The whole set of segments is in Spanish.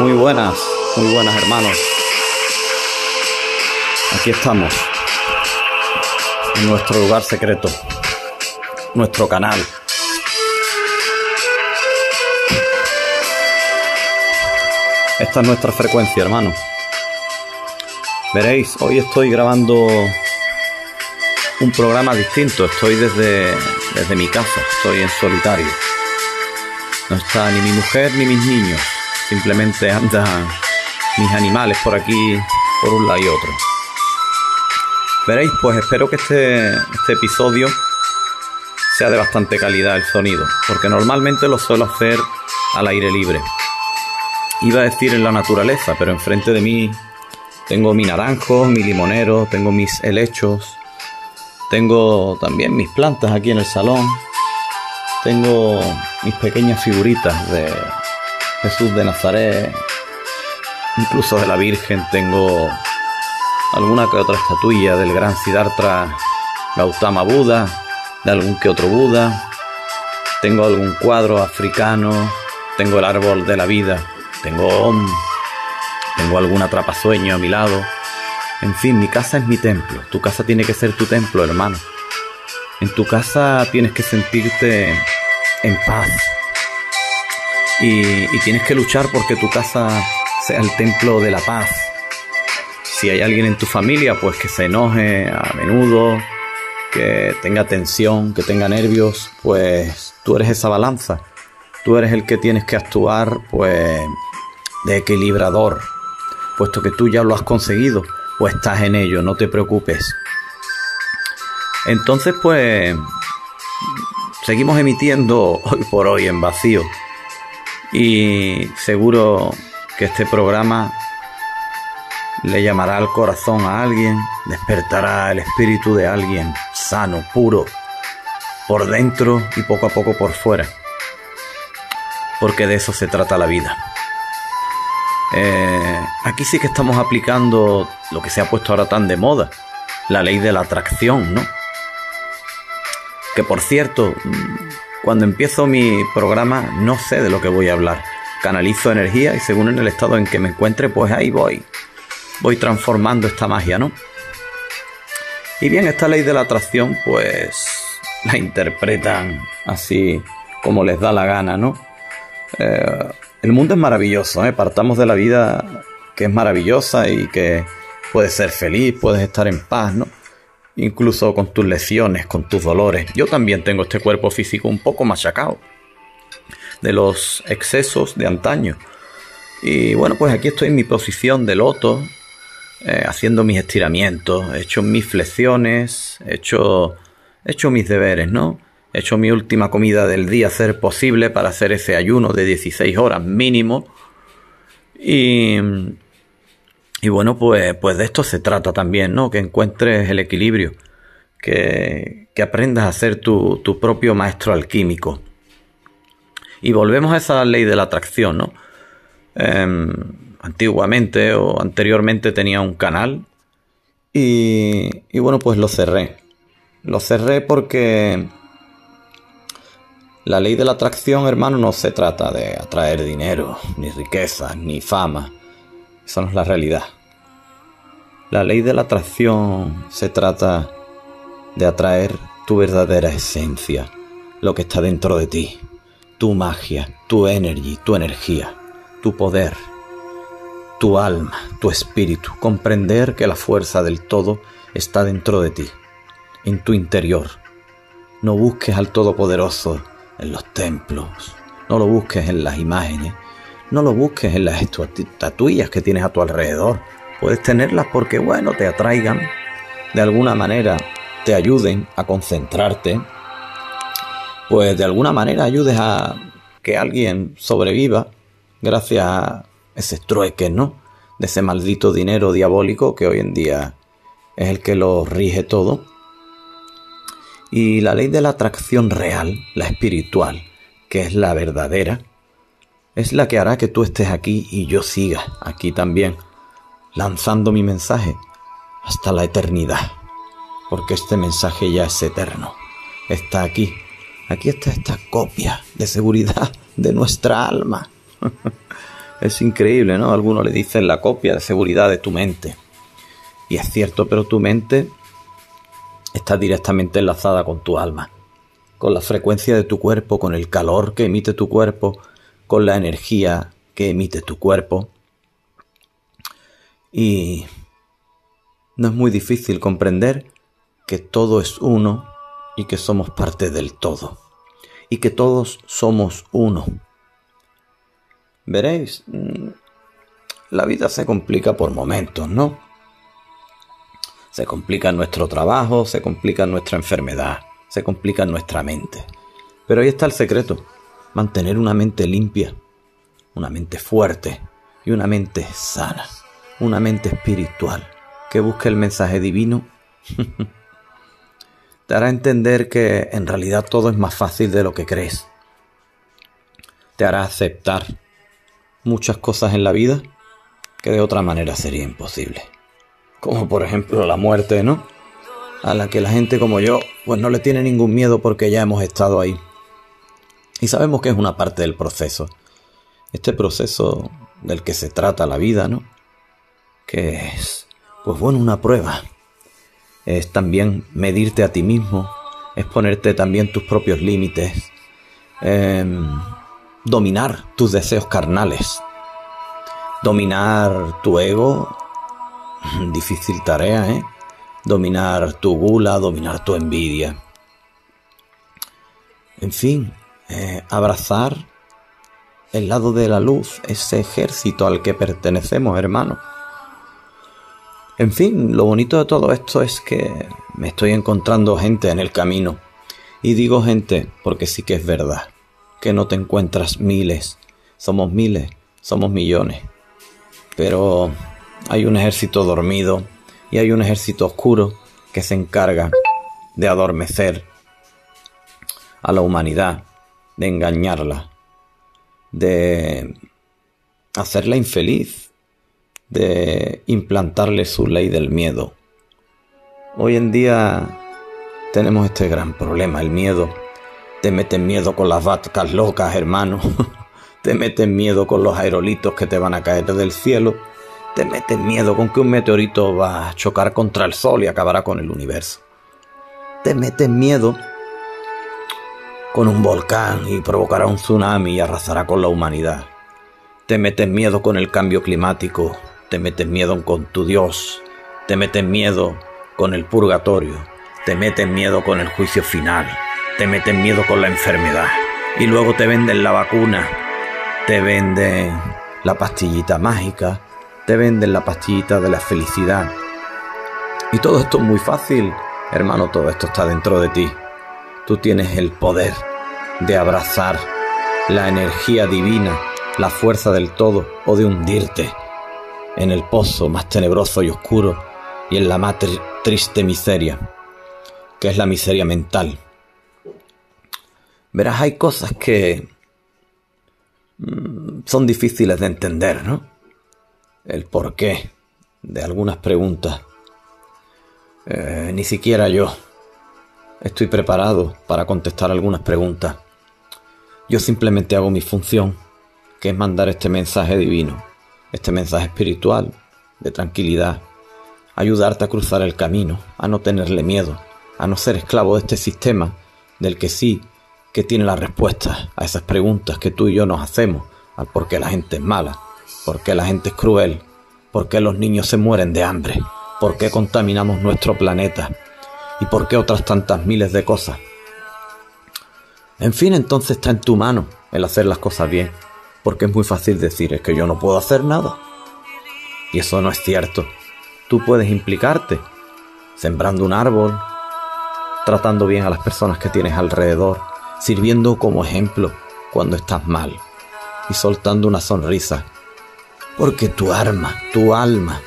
Muy buenas, muy buenas hermanos. Aquí estamos, en nuestro lugar secreto, nuestro canal. Esta es nuestra frecuencia, hermano. Veréis, hoy estoy grabando un programa distinto. Estoy desde, desde mi casa, estoy en solitario. No está ni mi mujer ni mis niños. Simplemente andan mis animales por aquí, por un lado y otro. Veréis, pues espero que este, este episodio sea de bastante calidad el sonido, porque normalmente lo suelo hacer al aire libre. Iba a decir en la naturaleza, pero enfrente de mí tengo mi naranjo, mi limonero, tengo mis helechos, tengo también mis plantas aquí en el salón, tengo mis pequeñas figuritas de Jesús de Nazaret, incluso de la Virgen, tengo alguna que otra estatuilla del gran Siddhartha Gautama Buda, de algún que otro Buda, tengo algún cuadro africano, tengo el árbol de la vida, tengo Om, tengo algún atrapasueño a mi lado. En fin, mi casa es mi templo. Tu casa tiene que ser tu templo, hermano. En tu casa tienes que sentirte en paz. Y, y tienes que luchar porque tu casa sea el templo de la paz. Si hay alguien en tu familia, pues que se enoje a menudo, que tenga tensión, que tenga nervios, pues tú eres esa balanza. Tú eres el que tienes que actuar, pues, de equilibrador, puesto que tú ya lo has conseguido o estás en ello, no te preocupes. Entonces, pues, seguimos emitiendo hoy por hoy en vacío. Y seguro que este programa le llamará al corazón a alguien, despertará el espíritu de alguien sano, puro, por dentro y poco a poco por fuera. Porque de eso se trata la vida. Eh, aquí sí que estamos aplicando lo que se ha puesto ahora tan de moda, la ley de la atracción, ¿no? Que por cierto, cuando empiezo mi programa no sé de lo que voy a hablar. Canalizo energía y según en el estado en que me encuentre, pues ahí voy. Voy transformando esta magia, ¿no? Y bien, esta ley de la atracción, pues la interpretan así como les da la gana, ¿no? Eh, el mundo es maravilloso, ¿eh? Partamos de la vida que es maravillosa y que puedes ser feliz, puedes estar en paz, ¿no? Incluso con tus lesiones, con tus dolores. Yo también tengo este cuerpo físico un poco machacado de los excesos de antaño. Y bueno, pues aquí estoy en mi posición de loto, eh, haciendo mis estiramientos, he hecho mis flexiones, he hecho, he hecho mis deberes, ¿no? He hecho mi última comida del día, hacer posible para hacer ese ayuno de 16 horas mínimo. Y, y bueno, pues, pues de esto se trata también, ¿no? Que encuentres el equilibrio, que, que aprendas a ser tu, tu propio maestro alquímico. Y volvemos a esa ley de la atracción, ¿no? Eh, antiguamente o anteriormente tenía un canal y, y, bueno, pues lo cerré. Lo cerré porque la ley de la atracción, hermano, no se trata de atraer dinero, ni riqueza, ni fama. Esa la realidad. La ley de la atracción se trata de atraer tu verdadera esencia, lo que está dentro de ti, tu magia, tu energy, tu energía, tu poder, tu alma, tu espíritu, comprender que la fuerza del todo está dentro de ti, en tu interior. No busques al Todopoderoso en los templos, no lo busques en las imágenes, no lo busques en las estatuillas que tienes a tu alrededor. Puedes tenerlas porque, bueno, te atraigan, de alguna manera te ayuden a concentrarte, pues de alguna manera ayudes a que alguien sobreviva gracias a ese trueque, ¿no? De ese maldito dinero diabólico que hoy en día es el que lo rige todo. Y la ley de la atracción real, la espiritual, que es la verdadera, es la que hará que tú estés aquí y yo siga aquí también, lanzando mi mensaje hasta la eternidad. Porque este mensaje ya es eterno. Está aquí. Aquí está esta copia de seguridad de nuestra alma. Es increíble, ¿no? Algunos le dicen la copia de seguridad de tu mente. Y es cierto, pero tu mente está directamente enlazada con tu alma, con la frecuencia de tu cuerpo, con el calor que emite tu cuerpo, con la energía que emite tu cuerpo. Y no es muy difícil comprender que todo es uno y que somos parte del todo. Y que todos somos uno. Veréis, mm, la vida se complica por momentos, ¿no? Se complica nuestro trabajo, se complica nuestra enfermedad, se complica nuestra mente. Pero ahí está el secreto, mantener una mente limpia, una mente fuerte y una mente sana, una mente espiritual que busque el mensaje divino. Te hará entender que en realidad todo es más fácil de lo que crees. Te hará aceptar muchas cosas en la vida que de otra manera sería imposible. Como por ejemplo la muerte, ¿no? A la que la gente como yo pues no le tiene ningún miedo porque ya hemos estado ahí. Y sabemos que es una parte del proceso. Este proceso del que se trata la vida, ¿no? Que es, pues bueno, una prueba. Es también medirte a ti mismo, es ponerte también tus propios límites. Eh, dominar tus deseos carnales, dominar tu ego, difícil tarea, ¿eh? Dominar tu gula, dominar tu envidia. En fin, eh, abrazar el lado de la luz, ese ejército al que pertenecemos, hermano. En fin, lo bonito de todo esto es que me estoy encontrando gente en el camino. Y digo gente porque sí que es verdad que no te encuentras miles. Somos miles, somos millones. Pero hay un ejército dormido y hay un ejército oscuro que se encarga de adormecer a la humanidad, de engañarla, de hacerla infeliz, de implantarle su ley del miedo. Hoy en día tenemos este gran problema, el miedo te meten miedo con las vacas locas, hermano. te meten miedo con los aerolitos que te van a caer del cielo. Te meten miedo con que un meteorito va a chocar contra el sol y acabará con el universo. Te meten miedo con un volcán y provocará un tsunami y arrasará con la humanidad. Te meten miedo con el cambio climático. Te meten miedo con tu Dios. Te meten miedo con el purgatorio. Te meten miedo con el juicio final te meten miedo con la enfermedad y luego te venden la vacuna, te venden la pastillita mágica, te venden la pastillita de la felicidad. Y todo esto es muy fácil, hermano, todo esto está dentro de ti. Tú tienes el poder de abrazar la energía divina, la fuerza del todo o de hundirte en el pozo más tenebroso y oscuro y en la más triste miseria, que es la miseria mental Verás, hay cosas que mm, son difíciles de entender, ¿no? El porqué de algunas preguntas. Eh, ni siquiera yo estoy preparado para contestar algunas preguntas. Yo simplemente hago mi función, que es mandar este mensaje divino, este mensaje espiritual, de tranquilidad, ayudarte a cruzar el camino, a no tenerle miedo, a no ser esclavo de este sistema del que sí que tiene la respuesta a esas preguntas que tú y yo nos hacemos, al por qué la gente es mala, por qué la gente es cruel, por qué los niños se mueren de hambre, por qué contaminamos nuestro planeta y por qué otras tantas miles de cosas. En fin, entonces está en tu mano el hacer las cosas bien, porque es muy fácil decir es que yo no puedo hacer nada. Y eso no es cierto. Tú puedes implicarte, sembrando un árbol, tratando bien a las personas que tienes alrededor, sirviendo como ejemplo cuando estás mal y soltando una sonrisa, porque tu arma, tu alma,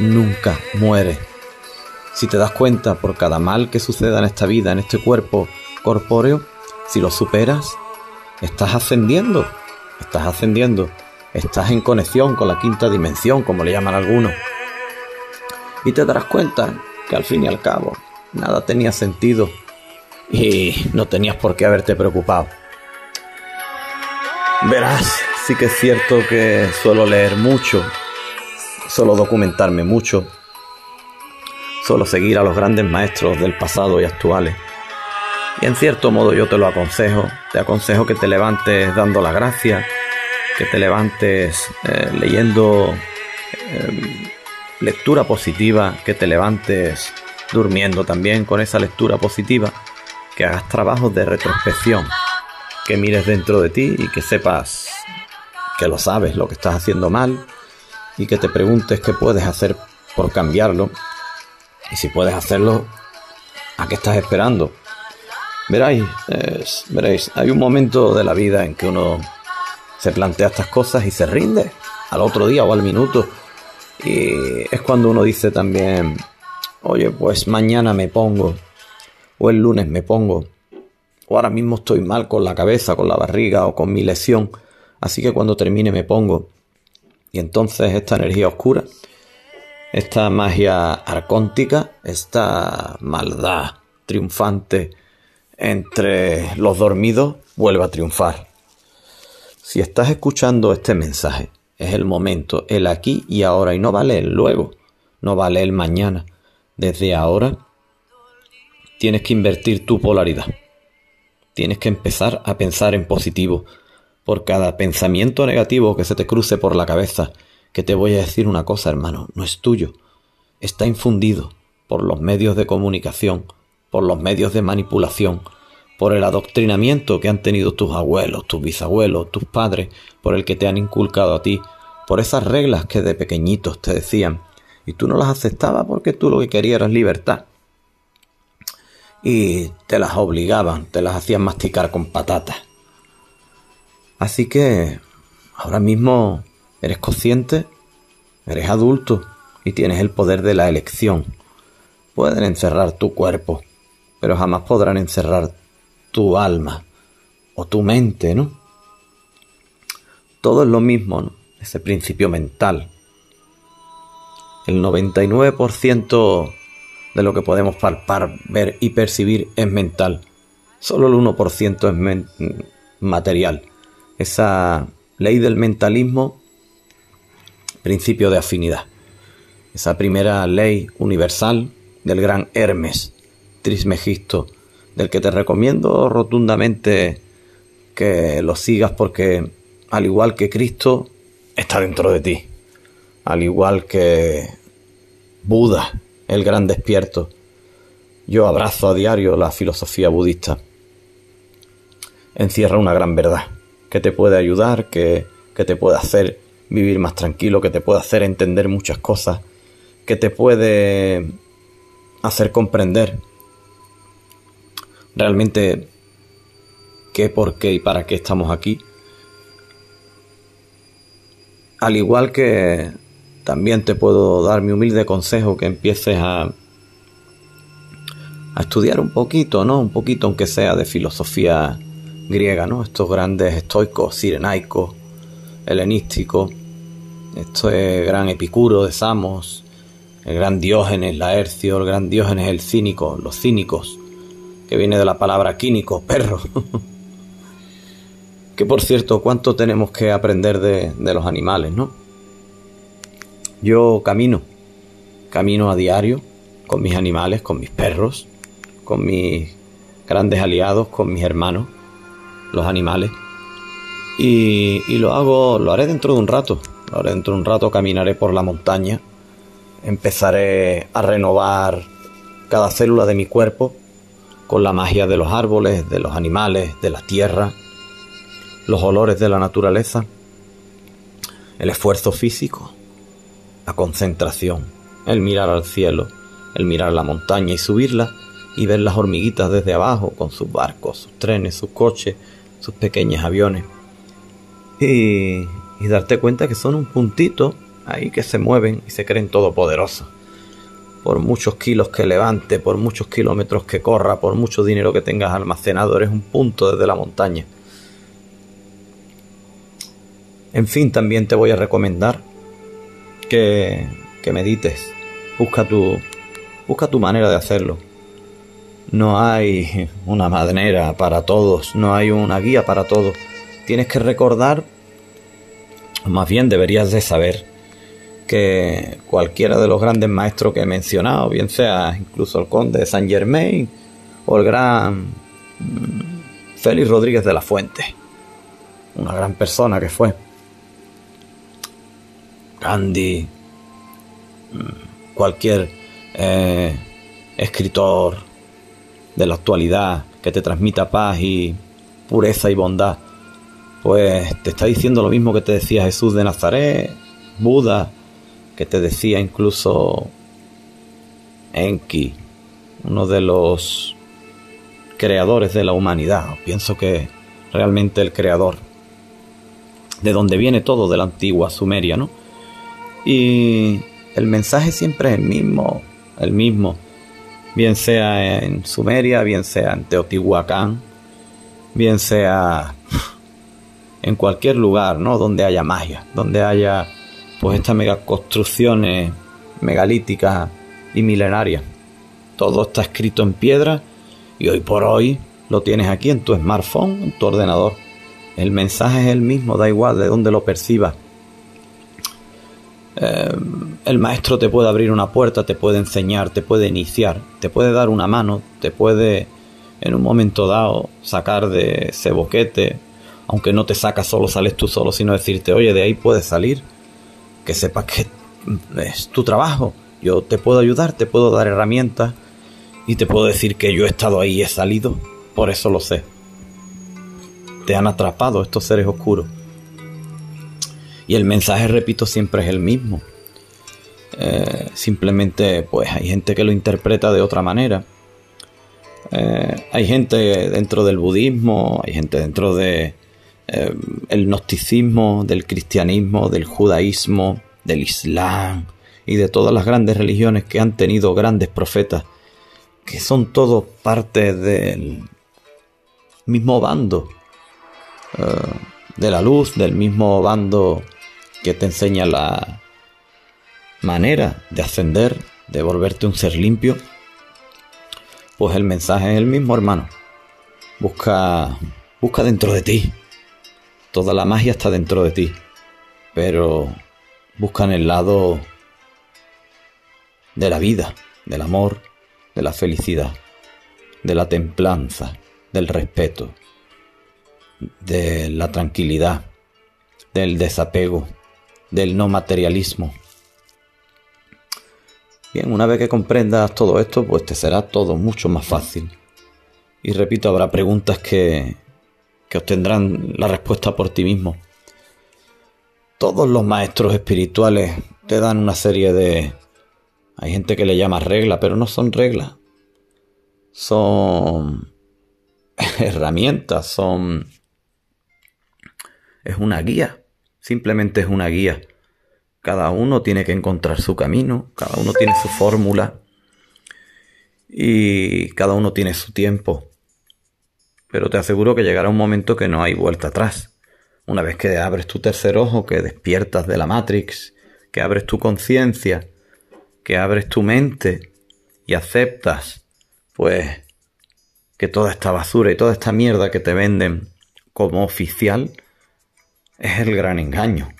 nunca muere. Si te das cuenta por cada mal que suceda en esta vida, en este cuerpo corpóreo, si lo superas, estás ascendiendo, estás ascendiendo, estás en conexión con la quinta dimensión, como le llaman algunos. Y te darás cuenta que al fin y al cabo nada tenía sentido y no tenías por qué haberte preocupado. Verás, sí que es cierto que suelo leer mucho, suelo documentarme mucho, suelo seguir a los grandes maestros del pasado y actuales. Y en cierto modo yo te lo aconsejo, te aconsejo que te levantes dando la gracia, que te levantes eh, leyendo em, lectura positiva, que te levantes durmiendo también con esa lectura positiva, que hagas trabajos de retrospección, que mires dentro de ti y que sepas que lo sabes, lo que estás haciendo mal y que te preguntes qué puedes hacer por cambiarlo y si puedes hacerlo, ¿a qué estás esperando? Veréis, veréis, hay un momento de la vida en que uno se plantea estas cosas y se rinde al otro día o al minuto. Y es cuando uno dice también, oye, pues mañana me pongo, o el lunes me pongo, o ahora mismo estoy mal con la cabeza, con la barriga o con mi lesión Así que cuando termine me pongo. Y entonces esta energía oscura, esta magia arcóntica, esta maldad triunfante entre los dormidos, vuelve a triunfar. Si estás escuchando este mensaje, es el momento, el aquí y ahora, y no vale el luego, no vale el mañana. Desde ahora tienes que invertir tu polaridad. Tienes que empezar a pensar en positivo, por cada pensamiento negativo que se te cruce por la cabeza, que te voy a decir una cosa, hermano, no es tuyo, está infundido por los medios de comunicación, por los medios de manipulación, por el adoctrinamiento que han tenido tus abuelos, tus bisabuelos, tus padres, por el que te han inculcado a ti, por esas reglas que de pequeñitos te decían, y tú no las aceptabas porque tú lo que querías era libertad. Y te las obligaban, te las hacían masticar con patatas. Así que ahora mismo eres consciente, eres adulto y tienes el poder de la elección. Pueden encerrar tu cuerpo, pero jamás podrán encerrar tu alma o tu mente, ¿no? Todo es lo mismo, ¿no? Ese principio mental. El 99% de lo que podemos palpar, ver y percibir es mental. Solo el 1% es material esa ley del mentalismo, principio de afinidad. Esa primera ley universal del gran Hermes Trismegisto, del que te recomiendo rotundamente que lo sigas porque al igual que Cristo está dentro de ti, al igual que Buda, el gran despierto, yo abrazo a diario la filosofía budista. Encierra una gran verdad que te puede ayudar, que, te puede hacer vivir más tranquilo, que te puede hacer entender muchas cosas, que te puede hacer comprender realmente qué, por qué y para qué estamos aquí. Al igual que también te puedo dar mi humilde consejo que empieces a, a estudiar un poquito, ¿no? Un poquito aunque sea de filosofía griega, ¿no? Estos grandes estoicos, sirenaicos, helenísticos, este gran Epicuro de Samos, el gran Diógenes Laercio, el gran Diógenes el cínico, los cínicos, que viene de la palabra quínico, perro. que por cierto, cuánto tenemos que aprender de, de los animales, ¿no? Yo camino, camino a diario con mis animales, con mis perros, con mis grandes aliados, con mis hermanos los animales. Y, lo hago, lo haré dentro de un rato. Haré dentro de un rato, caminaré por la montaña. Empezaré a renovar cada célula de mi cuerpo con la magia de los árboles, de los animales, de la tierra, los olores de la naturaleza, el esfuerzo físico, la concentración, el mirar al cielo, el mirar la montaña y subirla y ver las hormiguitas desde abajo con sus barcos, sus trenes, sus coches, sus pequeños aviones. Y, y darte cuenta que son un puntito ahí que se mueven y se creen todopoderosos. Por muchos kilos que levante, por muchos kilómetros que corra, por mucho dinero que tengas almacenado, eres un punto desde la montaña. En fin, también te voy a recomendar que, que medites. Busca tu, busca tu manera de hacerlo. No hay una manera para todos, no hay una guía para todos. Tienes que recordar Más bien deberías de saber que cualquiera de los grandes maestros que he mencionado, bien sea incluso el conde de Saint Germain o el gran Félix Rodríguez de la Fuente, una gran persona que fue, Gandhi, mm, cualquier eh, escritor de la actualidad que te transmita paz y pureza y bondad, pues te está diciendo lo mismo que te decía Jesús de Nazaret, Buda, que te decía incluso Enki, uno de los creadores de la humanidad. Pienso que realmente el creador, de donde viene todo, de la antigua Sumeria, ¿no? Y el mensaje siempre es el mismo, el mismo, bien sea en Sumeria, bien sea en Teotihuacán, bien sea en cualquier lugar, ¿no? Donde haya magia, donde haya pues estas megaconstrucciones megalíticas y milenarias. Todo está escrito en piedra y hoy por hoy lo tienes aquí en tu smartphone, en tu ordenador. El mensaje es el mismo, da igual de dónde lo percibas. Eh, el maestro te puede abrir una puerta, te puede enseñar, te puede iniciar, te puede dar una mano, te puede en un momento dado sacar de ese boquete, aunque no te saca solo, sales tú solo, sino decirte, oye, de ahí puedes salir que sepas que es tu trabajo. Yo te puedo ayudar, te puedo dar herramientas y te puedo decir que yo he estado ahí y he salido. Por eso lo sé. Te han atrapado estos seres oscuros. Y el mensaje, repito, siempre es el mismo. Eh, simplemente, pues hay gente que lo interpreta de otra manera. Eh, hay gente dentro del budismo, hay gente dentro de eh, el gnosticismo, del cristianismo, del judaísmo, del islam y de todas las grandes religiones que han tenido grandes profetas, que son todos parte del mismo bando eh, de la luz, del mismo bando que te enseña la manera de ascender, de volverte un ser limpio, pues el mensaje es el mismo, hermano. Busca, busca dentro de ti Toda la magia está dentro de ti, pero buscan el lado de la vida, del amor, de la felicidad, de la templanza, del respeto, de la tranquilidad, del desapego, del no materialismo. Bien, una vez que comprendas todo esto, pues te será todo mucho más fácil. Y repito, habrá preguntas que, que obtendrán la respuesta por ti mismo. Todos los maestros espirituales te dan una serie de... Hay gente que le llama reglas, pero no son reglas. Son herramientas, son... Es una guía, simplemente es una guía. Cada uno tiene que encontrar su camino, cada uno tiene su fórmula y cada uno tiene su tiempo pero te aseguro que llegará un momento que no hay vuelta atrás. Una vez que abres tu tercer ojo, que despiertas de la Matrix, que abres tu conciencia, que abres tu mente y aceptas, pues, que toda esta basura y toda esta mierda que te venden como oficial es el gran engaño.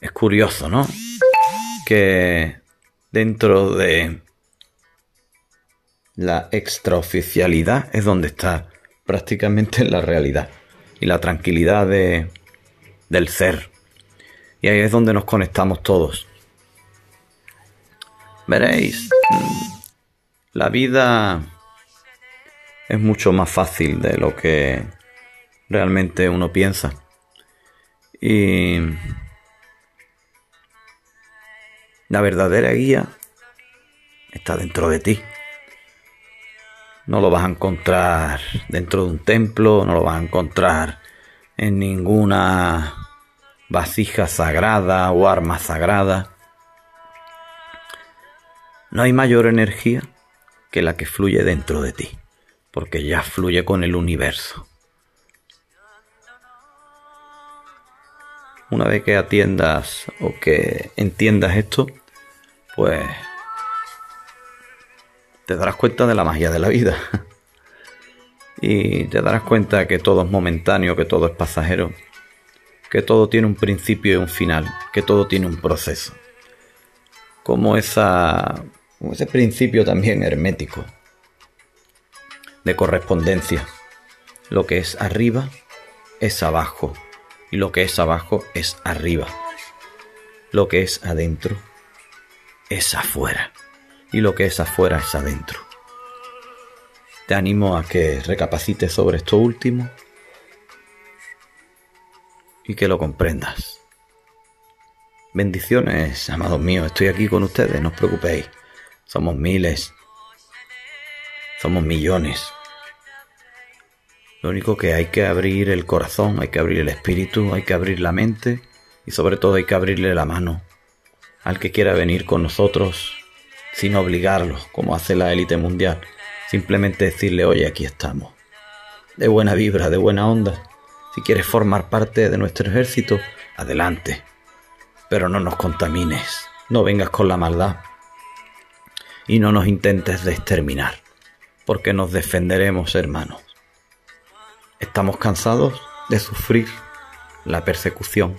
Es curioso, ¿no? Que dentro de la extraoficialidad es donde está prácticamente la realidad y la tranquilidad de, del ser. Y ahí es donde nos conectamos todos. Veréis, la vida es mucho más fácil de lo que realmente uno piensa. Y la verdadera guía está dentro de ti. No lo vas a encontrar dentro de un templo, no lo vas a encontrar en ninguna vasija sagrada o arma sagrada. No hay mayor energía que la que fluye dentro de ti, porque ya fluye con el universo. Una vez que atiendas o que entiendas esto, pues te darás cuenta de la magia de la vida. y te darás cuenta que todo es momentáneo, que todo es pasajero, que todo tiene un principio y un final, que todo tiene un proceso. Como, esa, como ese principio también hermético de correspondencia. Lo que es arriba es abajo y lo que es abajo es arriba. Lo que es adentro es afuera y lo que es afuera es adentro. Te animo a que recapacites sobre esto último y que lo comprendas. Bendiciones, amados míos, estoy aquí con ustedes, no os preocupéis. Somos miles, somos millones. Lo único que hay que abrir el corazón, hay que abrir el espíritu, hay que abrir la mente y sobre todo hay que abrirle la mano al que quiera venir con nosotros sin obligarlo, como hace la élite mundial. Simplemente decirle, oye, aquí estamos. De buena vibra, de buena onda. Si quieres formar parte de nuestro ejército, adelante. Pero no nos contamines, no vengas con la maldad. Y no nos intentes exterminar, porque nos defenderemos, hermanos. Estamos cansados de sufrir la persecución,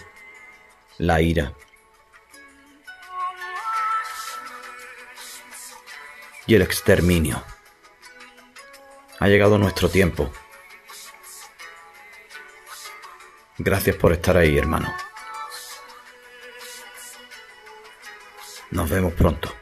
la ira. Y el exterminio. Ha llegado nuestro tiempo. Gracias por estar ahí, hermano. Nos vemos pronto.